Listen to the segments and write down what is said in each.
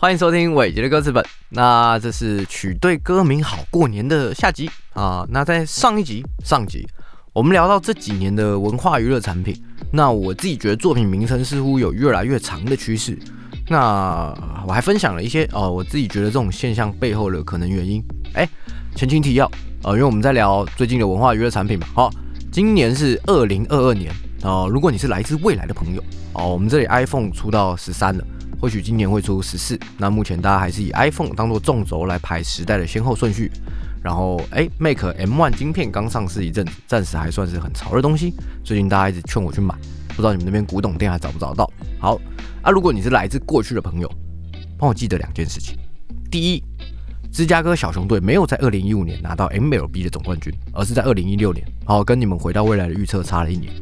欢迎收听伟杰的歌词本。那这是取对歌名好过年的下集啊。那在上一集上集，我们聊到这几年的文化娱乐产品。那我自己觉得作品名称似乎有越来越长的趋势。那我还分享了一些哦，我自己觉得这种现象背后的可能原因。哎，前情提要啊，因为我们在聊最近的文化娱乐产品嘛。好，今年是二零二二年啊。如果你是来自未来的朋友哦，我们这里 iPhone 出到十三了。或许今年会出十四，那目前大家还是以 iPhone 当做纵轴来排时代的先后顺序。然后，哎，Make M1 晶片刚上市一阵，暂时还算是很潮的东西。最近大家一直劝我去买，不知道你们那边古董店还找不找到？好，啊，如果你是来自过去的朋友，帮我记得两件事情：第一，芝加哥小熊队没有在2015年拿到 MLB 的总冠军，而是在2016年，好，跟你们回到未来的预测差了一年。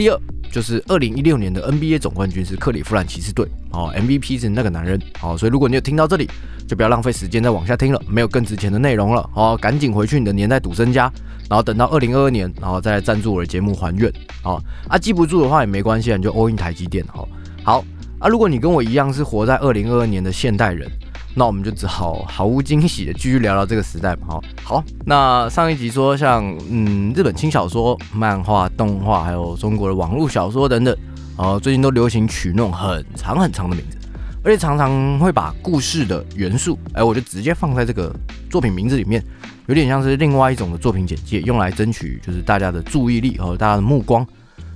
第二。就是二零一六年的 NBA 总冠军是克里夫兰骑士队，哦，MVP 是那个男人，哦，所以如果你有听到这里，就不要浪费时间再往下听了，没有更值钱的内容了，哦，赶紧回去你的年代赌身家，然后等到二零二二年，然后再来赞助我的节目还愿，哦，啊，记不住的话也没关系，你就 all in 台积电，好，好，啊，如果你跟我一样是活在二零二二年的现代人。那我们就只好毫无惊喜的继续聊聊这个时代嘛。好，好，那上一集说像嗯日本轻小说、漫画、动画，还有中国的网络小说等等，呃，最近都流行取那种很长很长的名字，而且常常会把故事的元素，哎，我就直接放在这个作品名字里面，有点像是另外一种的作品简介，用来争取就是大家的注意力和大家的目光。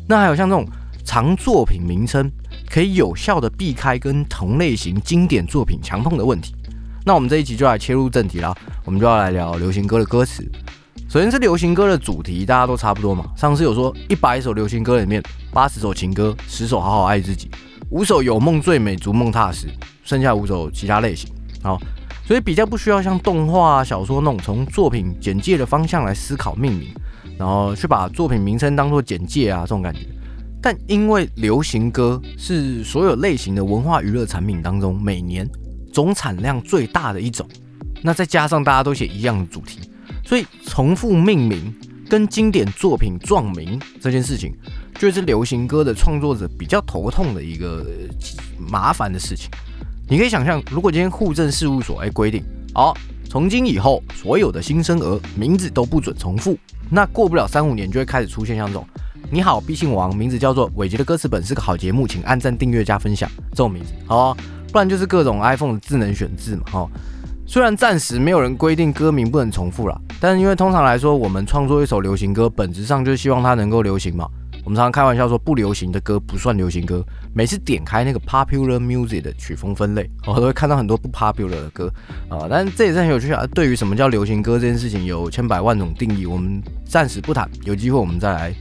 那还有像这种长作品名称。可以有效的避开跟同类型经典作品强碰的问题。那我们这一集就来切入正题啦，我们就要来聊流行歌的歌词。首先是流行歌的主题，大家都差不多嘛。上次有说一百首流行歌里面，八十首情歌，十首好好爱自己，五首有梦最美，逐梦踏实，剩下五首其他类型。好，所以比较不需要像动画、小说那种从作品简介的方向来思考命名，然后去把作品名称当做简介啊这种感觉。但因为流行歌是所有类型的文化娱乐产品当中每年总产量最大的一种，那再加上大家都写一样的主题，所以重复命名跟经典作品撞名这件事情，就是流行歌的创作者比较头痛的一个麻烦的事情。你可以想象，如果今天户政事务所哎规定，好，从今以后所有的新生儿名字都不准重复，那过不了三五年就会开始出现像这种。你好，必姓王，名字叫做伟杰的歌词本是个好节目，请按赞、订阅、加分享。这种名字，好，不然就是各种 iPhone 的智能选字嘛，哈。虽然暂时没有人规定歌名不能重复了，但是因为通常来说，我们创作一首流行歌，本质上就是希望它能够流行嘛。我们常常开玩笑说，不流行的歌不算流行歌。每次点开那个 Popular Music 的曲风分类，我都会看到很多不 popular 的歌啊。但是这也是很有趣啊。对于什么叫流行歌这件事情，有千百万种定义，我们暂时不谈，有机会我们再来。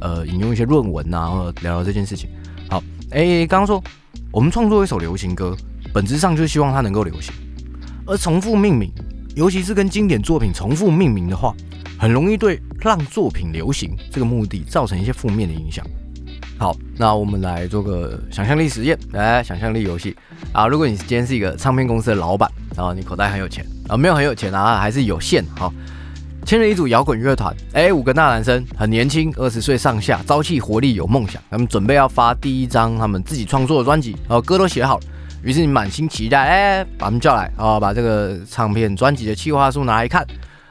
呃，引用一些论文呐，或者聊聊这件事情。好，哎，刚刚说我们创作一首流行歌，本质上就是希望它能够流行。而重复命名，尤其是跟经典作品重复命名的话，很容易对让作品流行这个目的造成一些负面的影响。好，那我们来做个想象力实验，来想象力游戏啊。如果你今天是一个唱片公司的老板，然后你口袋很有钱啊，没有很有钱啊，还是有限，好。签了一组摇滚乐团，哎，五个大男生，很年轻，二十岁上下，朝气活力，有梦想。他们准备要发第一张他们自己创作的专辑，然后歌都写好了。于是你满心期待，哎，把他们叫来，啊，把这个唱片专辑的企划书拿来看，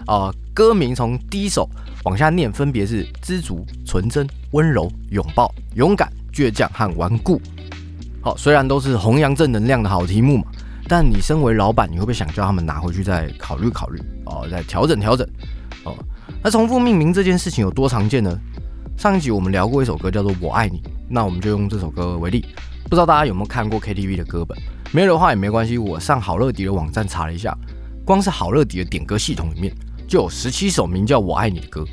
啊，歌名从第一首往下念，分别是知足、纯真、温柔、拥抱、勇敢、倔强和顽固。好，虽然都是弘扬正能量的好题目嘛，但你身为老板，你会不会想叫他们拿回去再考虑考虑，哦，再调整调整？那重复命名这件事情有多常见呢？上一集我们聊过一首歌叫做《我爱你》，那我们就用这首歌为例。不知道大家有没有看过 KTV 的歌本？没有的话也没关系，我上好乐迪的网站查了一下，光是好乐迪的点歌系统里面就有十七首名叫《我爱你》的歌。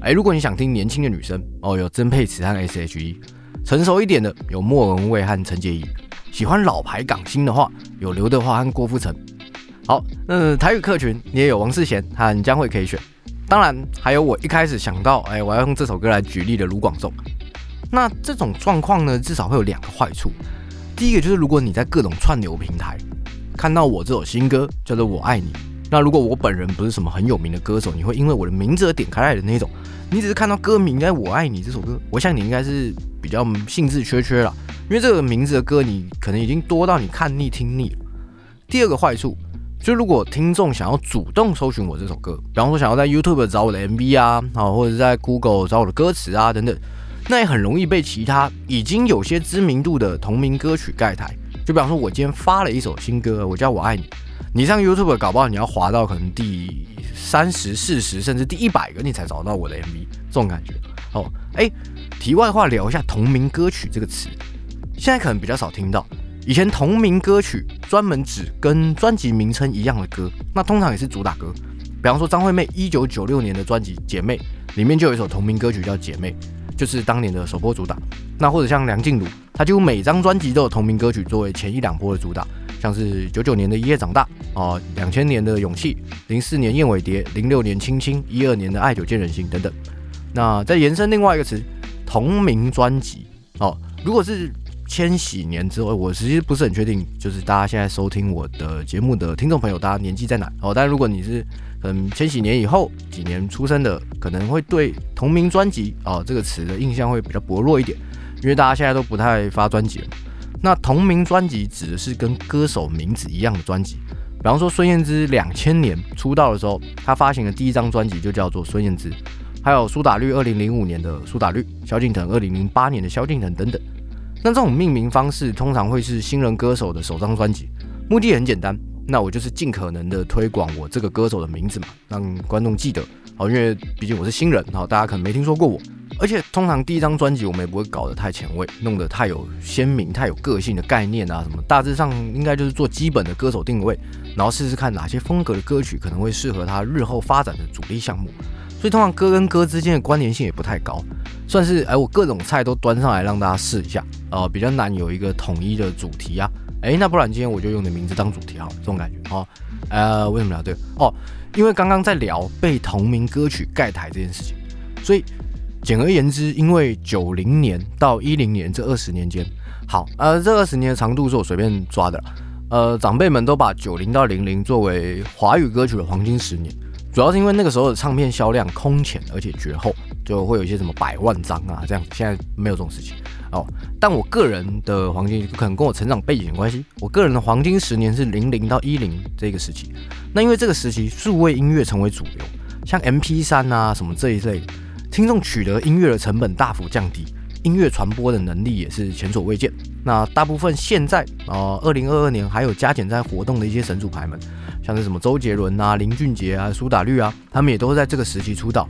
哎，如果你想听年轻的女生，哦，有曾沛慈和 S.H.E；成熟一点的有莫文蔚和陈洁仪；喜欢老牌港星的话，有刘德华和郭富城。好，那台语客群你也有王世贤和江蕙可以选。当然，还有我一开始想到，哎，我要用这首歌来举例的卢广仲。那这种状况呢，至少会有两个坏处。第一个就是，如果你在各种串流平台看到我这首新歌叫做《我爱你》，那如果我本人不是什么很有名的歌手，你会因为我的名字而点开来的那种。你只是看到歌名，哎，我爱你这首歌，我想你应该是比较兴致缺缺了，因为这个名字的歌你可能已经多到你看腻听腻了。第二个坏处，就如果听众想要主动搜寻我这首歌，比方说想要在 YouTube 找我的 MV 啊，啊，或者在 Google 找我的歌词啊等等，那也很容易被其他已经有些知名度的同名歌曲盖台。就比方说，我今天发了一首新歌，我叫我爱你，你上 YouTube 搞不好你要滑到可能第三十、四十，甚至第一百个，你才找到我的 MV，这种感觉。哦，哎，题外话聊一下同名歌曲这个词，现在可能比较少听到。以前同名歌曲专门指跟专辑名称一样的歌，那通常也是主打歌。比方说张惠妹一九九六年的专辑《姐妹》里面就有一首同名歌曲叫《姐妹》，就是当年的首播主打。那或者像梁静茹，她几乎每张专辑都有同名歌曲作为前一两波的主打，像是九九年的《一夜长大》哦，两千年的《勇气》，零四年《燕尾蝶》，零六年《青青》，一二年的《爱久见人心》等等。那再延伸另外一个词，同名专辑哦，如果是。千禧年之后，我其实不是很确定，就是大家现在收听我的节目的听众朋友，大家年纪在哪？哦，但如果你是可能千禧年以后几年出生的，可能会对同名专辑哦这个词的印象会比较薄弱一点，因为大家现在都不太发专辑了。那同名专辑指的是跟歌手名字一样的专辑，比方说孙燕姿两千年出道的时候，她发行的第一张专辑就叫做孙燕姿，还有苏打绿二零零五年的苏打绿，萧敬腾二零零八年的萧敬腾等等。那这种命名方式通常会是新人歌手的首张专辑，目的很简单，那我就是尽可能的推广我这个歌手的名字嘛，让观众记得好，因为毕竟我是新人，好，大家可能没听说过我，而且通常第一张专辑我们也不会搞得太前卫，弄得太有鲜明、太有个性的概念啊什么，大致上应该就是做基本的歌手定位，然后试试看哪些风格的歌曲可能会适合他日后发展的主力项目。所以通常歌跟歌之间的关联性也不太高，算是哎我各种菜都端上来让大家试一下，呃比较难有一个统一的主题啊，哎那不然今天我就用你的名字当主题好，这种感觉哦，呃为什么聊这个哦？因为刚刚在聊被同名歌曲盖台这件事情，所以简而言之，因为九零年到一零年这二十年间，好呃这二十年的长度是我随便抓的，呃长辈们都把九零到零零作为华语歌曲的黄金十年。主要是因为那个时候的唱片销量空前，而且绝后，就会有一些什么百万张啊这样子。现在没有这种事情哦。但我个人的黄金可能跟我成长背景有关系。我个人的黄金十年是零零到一零这个时期。那因为这个时期数位音乐成为主流，像 M P 三啊什么这一类，听众取得音乐的成本大幅降低，音乐传播的能力也是前所未见。那大部分现在啊，二零二二年还有加减在活动的一些神主牌们。像是什么周杰伦啊、林俊杰啊、苏打绿啊，他们也都是在这个时期出道，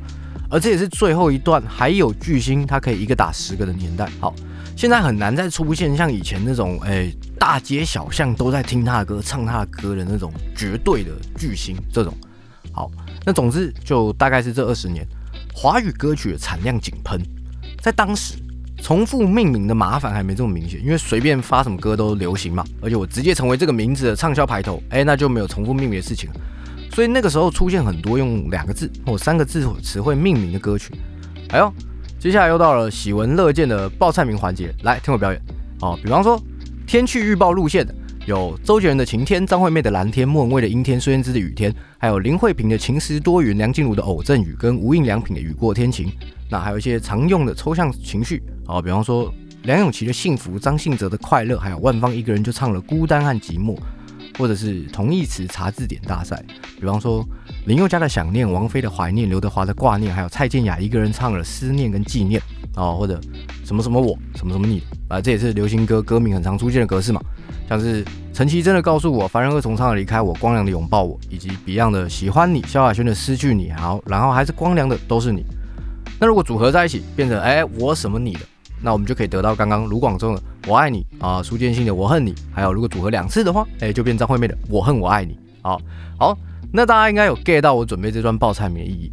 而这也是最后一段还有巨星他可以一个打十个的年代。好，现在很难再出现像以前那种，哎，大街小巷都在听他的歌、唱他的歌的那种绝对的巨星。这种，好，那总之就大概是这二十年，华语歌曲的产量井喷，在当时。重复命名的麻烦还没这么明显，因为随便发什么歌都流行嘛，而且我直接成为这个名字的畅销排头，哎，那就没有重复命名的事情了。所以那个时候出现很多用两个字或三个字词汇命名的歌曲。哎呦，接下来又到了喜闻乐见的报菜名环节，来听我表演。哦，比方说天气预报路线的有周杰伦的晴天、张惠妹的蓝天、莫文蔚的阴天、孙燕姿的雨天，还有林慧萍的晴时多云、梁静茹的偶阵雨跟无印良品的雨过天晴。那还有一些常用的抽象情绪啊，比方说梁咏琪的幸福、张信哲的快乐，还有万芳一个人就唱了孤单和寂寞，或者是同义词查字典大赛，比方说林宥嘉的想念、王菲的怀念、刘德华的挂念，还有蔡健雅一个人唱了思念跟纪念啊，或者什么什么我、什么什么你啊，这也是流行歌歌名很常出现的格式嘛，像是陈绮贞的告诉我、凡人二重唱的离开我、光良的拥抱我，以及 Beyond 的喜欢你、萧亚轩的失去你，好，然后还是光良的都是你。那如果组合在一起变成哎我什么你的，那我们就可以得到刚刚卢广仲的我爱你啊，苏建信的我恨你，还有如果组合两次的话，哎就变张惠妹的我恨我爱你。好，好，那大家应该有 get 到我准备这段报菜名的意义。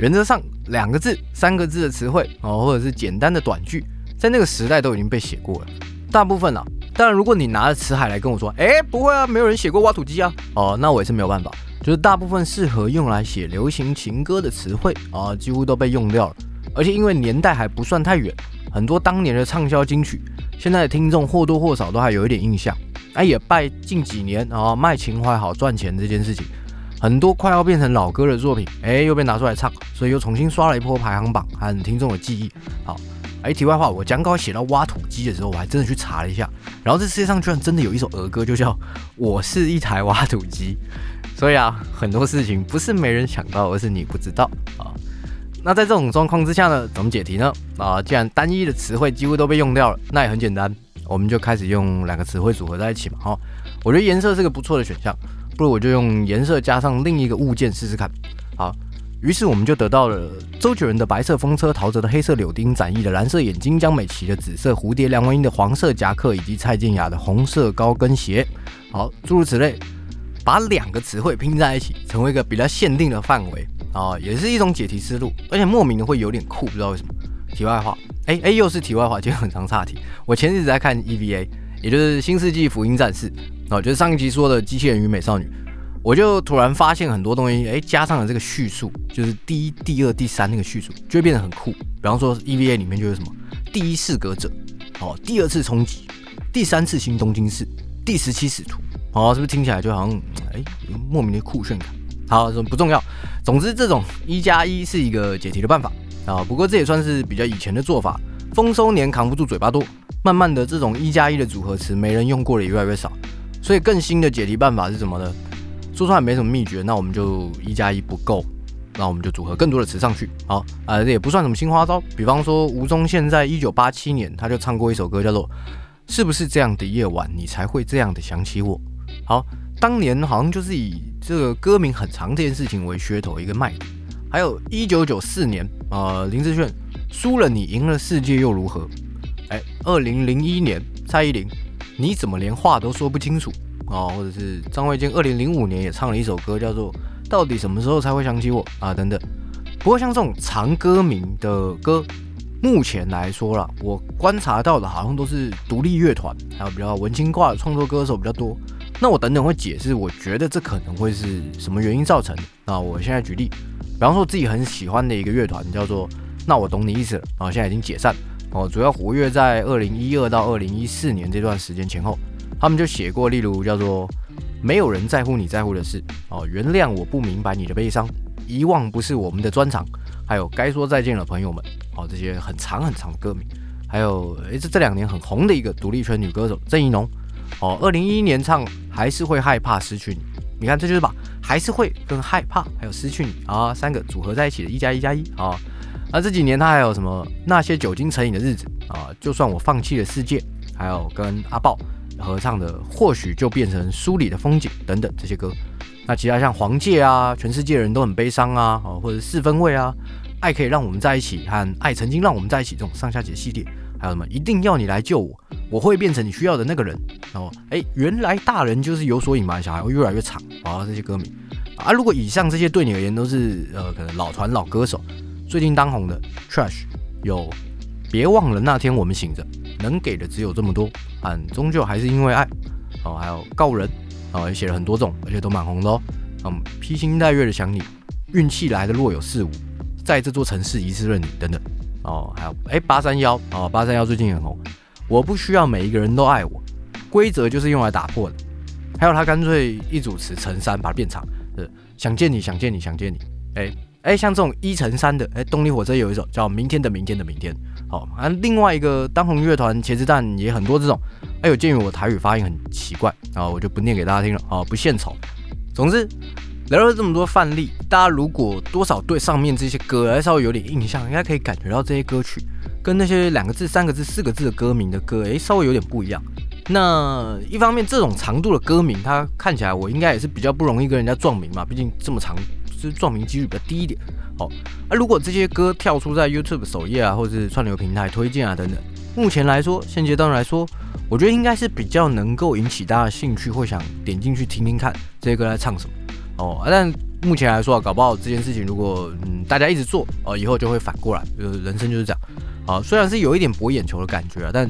原则上两个字、三个字的词汇哦，或者是简单的短句，在那个时代都已经被写过了。大部分啊，当然如果你拿着词海来跟我说，哎不会啊，没有人写过挖土机啊，哦那我也是没有办法。就是大部分适合用来写流行情歌的词汇啊，几乎都被用掉了。而且因为年代还不算太远，很多当年的畅销金曲，现在的听众或多或少都还有一点印象。哎，也拜近几年啊卖情怀好赚钱这件事情，很多快要变成老歌的作品，哎又被拿出来唱，所以又重新刷了一波排行榜和听众的记忆。好，哎，题外话，我讲稿写到挖土机的时候，我还真的去查了一下，然后这世界上居然真的有一首儿歌，就叫《我是一台挖土机》。所以啊，很多事情不是没人想到，而是你不知道啊。那在这种状况之下呢，怎么解题呢？啊，既然单一的词汇几乎都被用掉了，那也很简单，我们就开始用两个词汇组合在一起嘛。哈，我觉得颜色是个不错的选项，不如我就用颜色加上另一个物件试试看。好。于是我们就得到了周杰伦的白色风车、陶喆的黑色柳丁、展翼的蓝色眼睛、江美琪的紫色蝴蝶、梁文音的黄色夹克，以及蔡健雅的红色高跟鞋。好，诸如此类，把两个词汇拼在一起，成为一个比较限定的范围啊，也是一种解题思路，而且莫名的会有点酷，不知道为什么。题外话，哎哎，又是题外话，今天很长岔题。我前日子在看 EVA，也就是《新世纪福音战士》，哦，就是上一集说的机器人与美少女。我就突然发现很多东西，哎，加上了这个叙述，就是第一、第二、第三那个叙述，就会变得很酷。比方说 EVA 里面就有什么第一适格者，哦，第二次冲击，第三次新东京市，第十七使徒，哦，是不是听起来就好像哎莫名的酷炫感？好，不重要。总之，这种一加一是一个解题的办法啊。不过这也算是比较以前的做法。丰收年扛不住嘴巴多，慢慢的这种一加一的组合词没人用过的也越来越少。所以更新的解题办法是什么呢？说出来没什么秘诀，那我们就一加一不够，那我们就组合更多的词上去。好，啊，这也不算什么新花招。比方说，吴宗宪在一九八七年他就唱过一首歌，叫做《是不是这样的夜晚你才会这样的想起我》。好，当年好像就是以这个歌名很长这件事情为噱头一个卖点。还有一九九四年，呃，林志炫输了你赢了世界又如何？哎，二零零一年蔡依林，你怎么连话都说不清楚？哦，或者是张卫健，二零零五年也唱了一首歌，叫做《到底什么时候才会想起我》啊等等。不过像这种长歌名的歌，目前来说啦，我观察到的好像都是独立乐团，还有比较文青挂的创作歌手比较多。那我等等会解释，我觉得这可能会是什么原因造成的。那我现在举例，比方说自己很喜欢的一个乐团叫做“那我懂你意思了”，啊，现在已经解散。哦，主要活跃在二零一二到二零一四年这段时间前后。他们就写过，例如叫做“没有人在乎你在乎的事”哦，原谅我不明白你的悲伤，遗忘不是我们的专长，还有该说再见了，朋友们哦，这些很长很长的歌名，还有诶，这这两年很红的一个独立圈女歌手郑怡农。哦，二零一一年唱还是会害怕失去你，你看这就是把还是会跟害怕还有失去你啊三个组合在一起的一加一加一。啊，那这几年他还有什么那些酒精成瘾的日子啊，就算我放弃了世界，还有跟阿豹。合唱的或许就变成书里的风景等等这些歌，那其他像黄界啊，全世界人都很悲伤啊，或者四分位啊，爱可以让我们在一起和爱曾经让我们在一起这种上下节系列，还有什么一定要你来救我，我会变成你需要的那个人，然后哎，原来大人就是有所隐瞒，小孩会越来越长啊这些歌名啊，如果以上这些对你而言都是呃可能老团老歌手，最近当红的 Trash 有别忘了那天我们醒着。能给的只有这么多，但终究还是因为爱哦。还有告人哦，也写了很多种，而且都蛮红的哦。嗯，披星戴月的想你，运气来的若有似无，在这座城市一次认你等等哦。还有哎，八三幺哦，八三幺最近很红。我不需要每一个人都爱我，规则就是用来打破的。还有他干脆一组词成三把它变长，是想见你想见你想见你。哎哎，像这种一乘三的，哎，动力火车有一首叫《明天的明天的明天》。好，啊，另外一个当红乐团茄子蛋也很多这种，还有鉴于我台语发音很奇怪，啊，我就不念给大家听了，啊，不献丑。总之聊了这么多范例，大家如果多少对上面这些歌还稍微有点印象，应该可以感觉到这些歌曲跟那些两个字、三个字、四个字的歌名的歌，诶，稍微有点不一样。那一方面，这种长度的歌名，它看起来我应该也是比较不容易跟人家撞名嘛，毕竟这么长，是撞名几率比较低一点。哦，啊，如果这些歌跳出在 YouTube 首页啊，或者是串流平台推荐啊等等，目前来说，现阶段来说，我觉得应该是比较能够引起大家兴趣，会想点进去听听看这些歌在唱什么。哦，但目前来说啊，搞不好这件事情如果嗯大家一直做，哦，以后就会反过来，就是人生就是这样。啊，虽然是有一点博眼球的感觉啊，但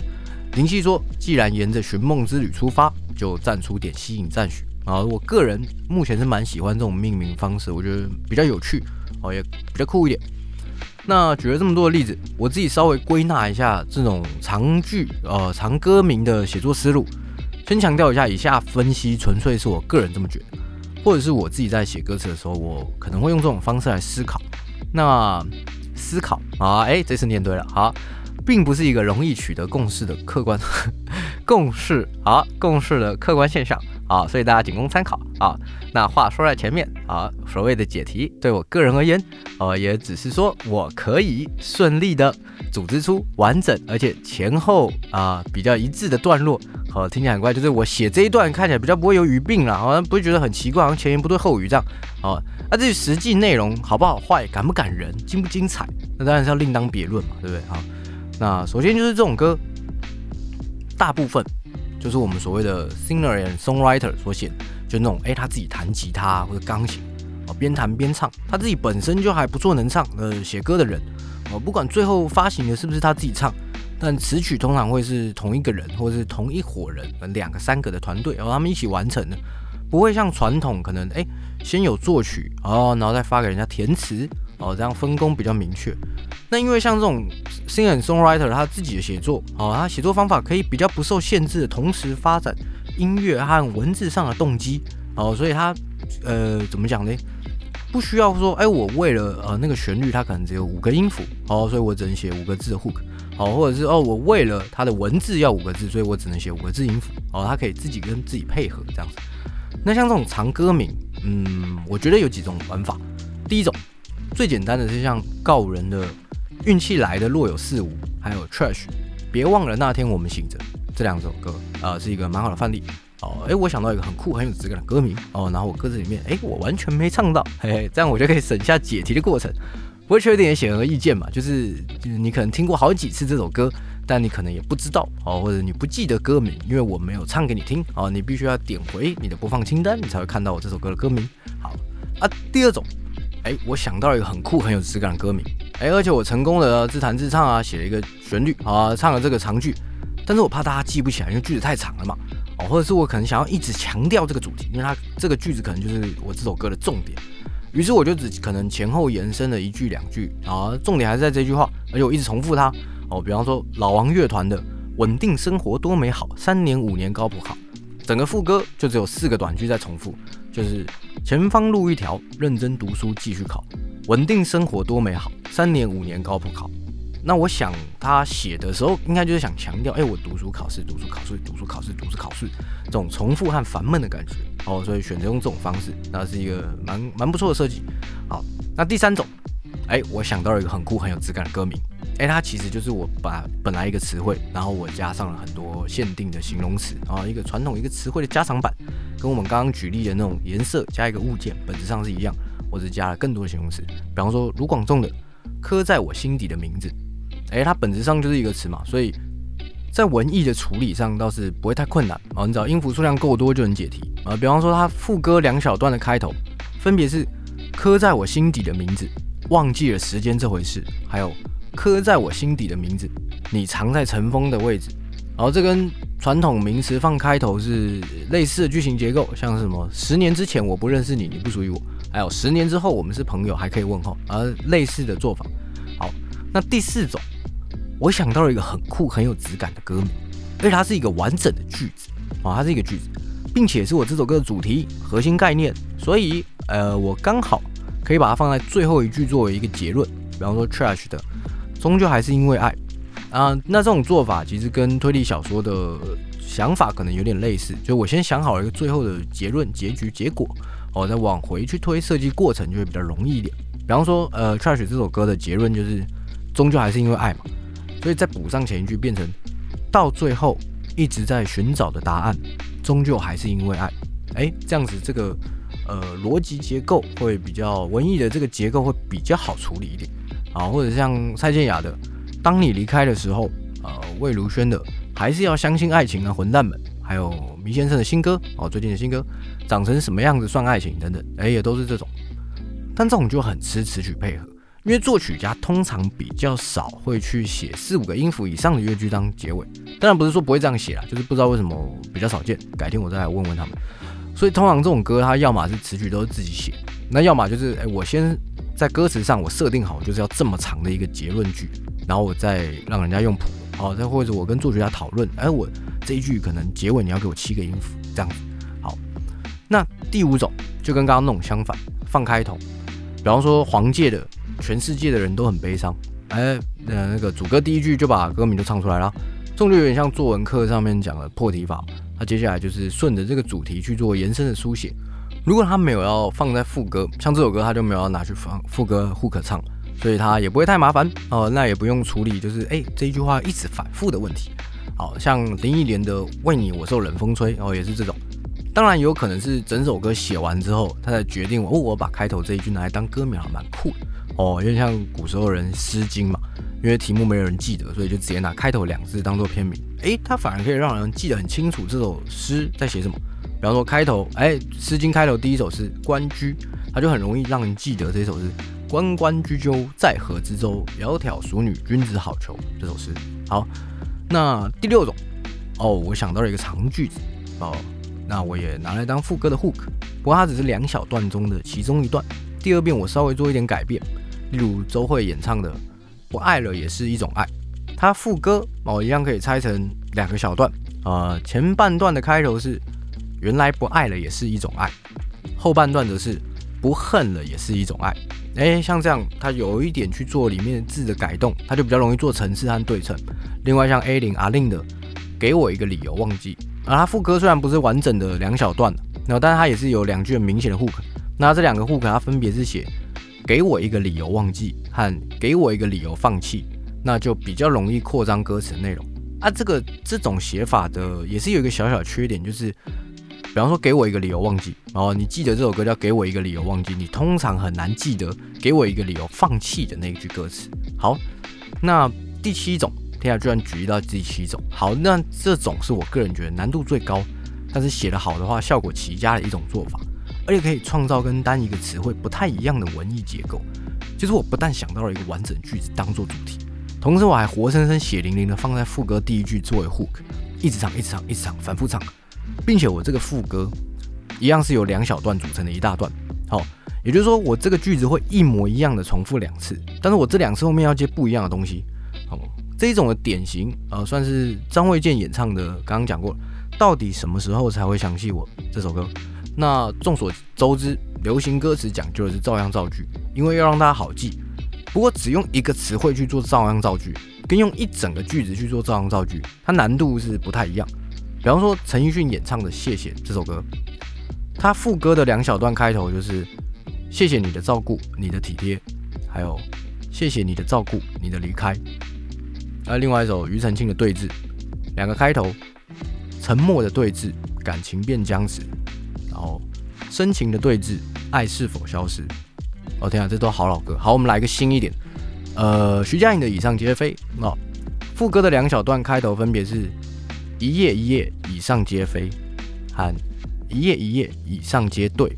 林夕说，既然沿着寻梦之旅出发，就站出点吸引赞许。啊，我个人目前是蛮喜欢这种命名方式，我觉得比较有趣。哦，也比较酷一点。那举了这么多的例子，我自己稍微归纳一下这种长句、呃长歌名的写作思路。先强调一下，以下分析纯粹是我个人这么觉得，或者是我自己在写歌词的时候，我可能会用这种方式来思考。那思考啊，哎，这次念对了。好，并不是一个容易取得共识的客观 共识啊，共识的客观现象啊，所以大家仅供参考啊。那话说在前面啊，所谓的解题，对我个人而言，呃，也只是说我可以顺利的组织出完整而且前后啊比较一致的段落。好，听起来很怪，就是我写这一段看起来比较不会有语病了，好像不会觉得很奇怪，好像前言不对后语这样。好，那至于实际内容好不好坏，感不感人，精不精彩，那当然是要另当别论嘛，对不对？好。那首先就是这种歌，大部分就是我们所谓的 singer and songwriter 所写，就那种哎他自己弹吉他或者钢琴，哦边弹边唱，他自己本身就还不错能唱，呃写歌的人，哦不管最后发行的是不是他自己唱，但词曲通常会是同一个人或者是同一伙人，两个三个的团队，然后他们一起完成的，不会像传统可能哎先有作曲哦，然后再发给人家填词。哦，这样分工比较明确。那因为像这种 singer songwriter 他自己的写作，哦，他写作方法可以比较不受限制的同时发展音乐和文字上的动机，哦，所以他呃怎么讲呢？不需要说，哎，我为了呃那个旋律，它可能只有五个音符，哦，所以我只能写五个字的 hook，哦，或者是哦，我为了它的文字要五个字，所以我只能写五个字音符，哦，它可以自己跟自己配合这样子。那像这种长歌名，嗯，我觉得有几种玩法。第一种。最简单的是像告人的运气来的若有似无，还有 trash，别忘了那天我们醒着这两首歌，呃，是一个蛮好的范例。哦，哎，我想到一个很酷很有质感的歌名哦，然后我歌词里面，哎，我完全没唱到，嘿嘿，这样我就可以省下解题的过程。不会缺点也显而易见嘛，就是你可能听过好几次这首歌，但你可能也不知道哦，或者你不记得歌名，因为我没有唱给你听哦，你必须要点回你的播放清单，你才会看到我这首歌的歌名。好啊，第二种。哎，我想到了一个很酷很有质感的歌名，哎，而且我成功的自弹自唱啊，写了一个旋律啊，唱了这个长句，但是我怕大家记不起来，因为句子太长了嘛，哦，或者是我可能想要一直强调这个主题，因为它这个句子可能就是我这首歌的重点，于是我就只可能前后延伸了一句两句啊，重点还是在这句话，而且我一直重复它。哦，比方说老王乐团的稳定生活多美好，三年五年高不考，整个副歌就只有四个短句在重复。就是前方路一条，认真读书继续考，稳定生活多美好，三年五年高普考。那我想他写的时候，应该就是想强调，哎，我读书考试，读书考试，读书考试，读书考试，这种重复和烦闷的感觉哦，所以选择用这种方式，那是一个蛮蛮不错的设计。好，那第三种，哎，我想到了一个很酷很有质感的歌名。哎，它其实就是我把本来一个词汇，然后我加上了很多限定的形容词，然后一个传统一个词汇的加长版，跟我们刚刚举例的那种颜色加一个物件，本质上是一样，我只加了更多的形容词。比方说卢广仲的刻在我心底的名字，哎，它本质上就是一个词嘛，所以在文艺的处理上倒是不会太困难啊，你只要音符数量够多就能解题啊。比方说它副歌两小段的开头，分别是刻在我心底的名字，忘记了时间这回事，还有。刻在我心底的名字，你藏在尘封的位置。然后这跟传统名词放开头是类似的句型结构，像是什么十年之前我不认识你，你不属于我，还有十年之后我们是朋友，还可以问候，而类似的做法。好，那第四种，我想到了一个很酷很有质感的歌名，而且它是一个完整的句子啊，它是一个句子，并且是我这首歌的主题核心概念，所以呃，我刚好可以把它放在最后一句作为一个结论，比方说 trash 的。终究还是因为爱啊，那这种做法其实跟推理小说的想法可能有点类似，就我先想好了一个最后的结论、结局、结果，哦，再往回去推设计过程就会比较容易一点。比方说，呃，Trash 这首歌的结论就是终究还是因为爱嘛，所以再补上前一句变成到最后一直在寻找的答案，终究还是因为爱。哎，这样子这个呃逻辑结构会比较文艺的这个结构会比较好处理一点。啊，或者像蔡健雅的《当你离开的时候》，呃，魏如萱的《还是要相信爱情啊，混蛋们》，还有迷先生的新歌哦，最近的新歌《长成什么样子算爱情》等等，哎，也都是这种。但这种就很吃词曲配合，因为作曲家通常比较少会去写四五个音符以上的乐句当结尾。当然不是说不会这样写啦，就是不知道为什么比较少见。改天我再来问问他们。所以通常这种歌，它要么是词曲都是自己写，那要么就是哎，我先。在歌词上，我设定好就是要这么长的一个结论句，然后我再让人家用谱，好，再或者我跟作曲家讨论，哎，我这一句可能结尾你要给我七个音符，这样子。好，那第五种就跟刚刚那种相反，放开头，比方说黄界的全世界的人都很悲伤，哎，呃，那个主歌第一句就把歌名就唱出来了，这种就有点像作文课上面讲的破题法。那接下来就是顺着这个主题去做延伸的书写。如果他没有要放在副歌，像这首歌他就没有要拿去放副歌 hook 唱，所以他也不会太麻烦哦。那也不用处理，就是哎这一句话一直反复的问题。好像林忆莲的《为你我受冷风吹》哦，也是这种。当然有可能是整首歌写完之后，他才决定哦，我把开头这一句拿来当歌名还，蛮酷的哦。有点像古时候人《诗经》嘛，因为题目没有人记得，所以就直接拿开头两字当做片名。哎，他反而可以让人记得很清楚这首诗在写什么。比方说开头，哎，《诗经》开头第一首是《关雎》，它就很容易让人记得这首是“关关雎鸠，在河之洲，窈窕淑女，君子好逑”这首诗。好，那第六种，哦，我想到了一个长句子，哦，那我也拿来当副歌的 hook，不过它只是两小段中的其中一段。第二遍我稍微做一点改变，例如周慧演唱的《不爱了也是一种爱》，它副歌哦一样可以拆成两个小段，呃，前半段的开头是。原来不爱了也是一种爱，后半段则是不恨了也是一种爱。哎，像这样，它有一点去做里面字的改动，它就比较容易做层次和对称。另外，像 A 零阿令的，给我一个理由忘记。而它副歌虽然不是完整的两小段，然后但是它也是有两句很明显的 hook。那这两个 hook 它分别是写给我一个理由忘记和给我一个理由放弃，那就比较容易扩张歌词内容。啊，这个这种写法的也是有一个小小缺点，就是。比方说，给我一个理由忘记，然后你记得这首歌叫《给我一个理由忘记》，你通常很难记得给我一个理由放弃的那一句歌词。好，那第七种，天下居然举例到第七种。好，那这种是我个人觉得难度最高，但是写得好的话，效果奇佳的一种做法，而且可以创造跟单一个词汇不太一样的文艺结构。就是我不但想到了一个完整句子当做主题，同时我还活生生血淋淋的放在副歌第一句作为 hook，一直唱，一直唱，一直唱，反复唱。并且我这个副歌一样是由两小段组成的一大段，好，也就是说我这个句子会一模一样的重复两次，但是我这两次后面要接不一样的东西，好，这一种的典型呃算是张卫健演唱的，刚刚讲过，到底什么时候才会想起我这首歌？那众所周知，流行歌词讲究的是照样造句，因为要让大家好记。不过只用一个词汇去做照样造句，跟用一整个句子去做照样造句，它难度是不太一样。比方说陈奕迅演唱的《谢谢》这首歌，他副歌的两小段开头就是“谢谢你的照顾，你的体贴”，还有“谢谢你的照顾，你的离开”。而另外一首庾澄庆的《对峙》，两个开头，沉默的对峙，感情变僵持，然后深情的对峙，爱是否消失？哦天啊，这都好老歌。好，我们来个新一点，呃，徐佳莹的《以上皆非》。那副歌的两小段开头分别是。一页一页以上皆非，和一页一页以上皆对，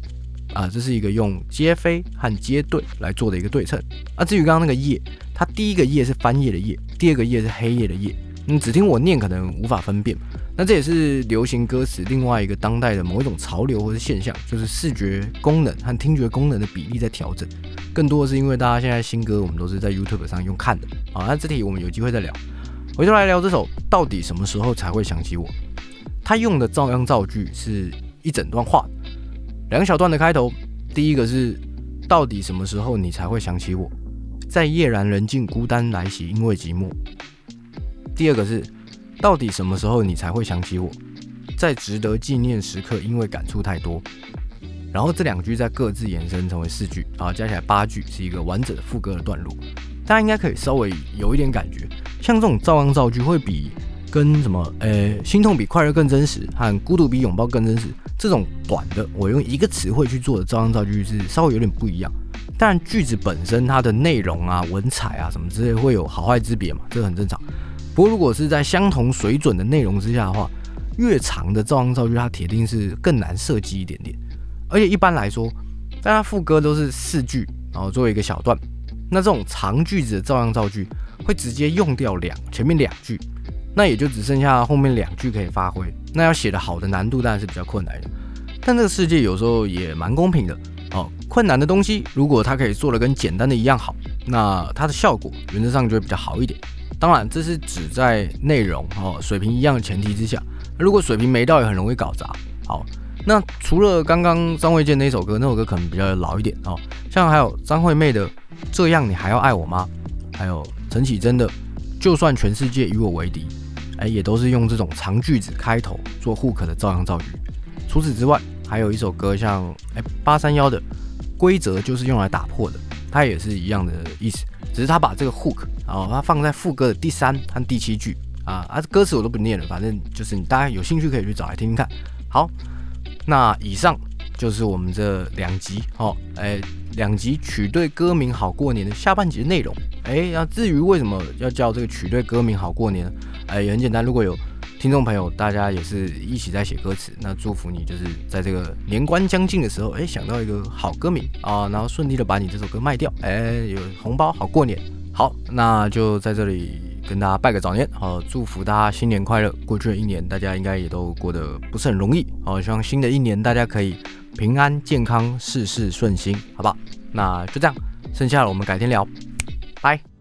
啊，这是一个用皆非和皆对来做的一个对称。啊，至于刚刚那个页，它第一个页是翻页的页，第二个页是黑夜的夜，你只听我念可能无法分辨。那这也是流行歌词另外一个当代的某一种潮流或者现象，就是视觉功能和听觉功能的比例在调整。更多的是因为大家现在新歌我们都是在 YouTube 上用看的，啊，那这题我们有机会再聊。回头来聊这首，到底什么时候才会想起我？他用的照样造句是一整段话，两小段的开头。第一个是到底什么时候你才会想起我？在夜阑人静、孤单来袭，因为寂寞。第二个是到底什么时候你才会想起我？在值得纪念时刻，因为感触太多。然后这两句再各自延伸成为四句，啊，加起来八句是一个完整的副歌的段落。大家应该可以稍微有一点感觉。像这种照样造句，会比跟什么，呃，心痛比快乐更真实，和孤独比拥抱更真实，这种短的，我用一个词汇去做的照样造句是稍微有点不一样。当然，句子本身它的内容啊、文采啊什么之类会有好坏之别嘛，这很正常。不过，如果是在相同水准的内容之下的话，越长的照样造句，它铁定是更难设计一点点。而且一般来说，大家副歌都是四句，然后作为一个小段，那这种长句子的照样造句。会直接用掉两前面两句，那也就只剩下后面两句可以发挥。那要写的好的难度当然是比较困难的，但这个世界有时候也蛮公平的哦。困难的东西如果它可以做的跟简单的一样好，那它的效果原则上就会比较好一点。当然这是指在内容哦水平一样的前提之下，如果水平没到也很容易搞砸。好，那除了刚刚张卫健那首歌，那首歌可能比较老一点哦，像还有张惠妹的《这样你还要爱我吗》，还有。陈绮贞的“就算全世界与我为敌”，哎，也都是用这种长句子开头做 hook 的照样造句。除此之外，还有一首歌，像哎八三幺的《规则就是用来打破的》，它也是一样的意思，只是他把这个 hook 啊，它放在副歌的第三和第七句啊，啊，歌词我都不念了，反正就是你大家有兴趣可以去找来听听看。好，那以上就是我们这两集哦，哎，两集曲对歌名好过年的下半集的内容。哎，那至于为什么要叫这个曲对歌名好过年，哎，也很简单，如果有。听众朋友，大家也是一起在写歌词，那祝福你，就是在这个年关将近的时候，哎，想到一个好歌名啊，然后顺利的把你这首歌卖掉，哎，有红包，好过年。好，那就在这里跟大家拜个早年，好，祝福大家新年快乐。过去的一年，大家应该也都过得不是很容易，好，希望新的一年大家可以平安健康，事事顺心，好不好？那就这样，剩下的我们改天聊，拜。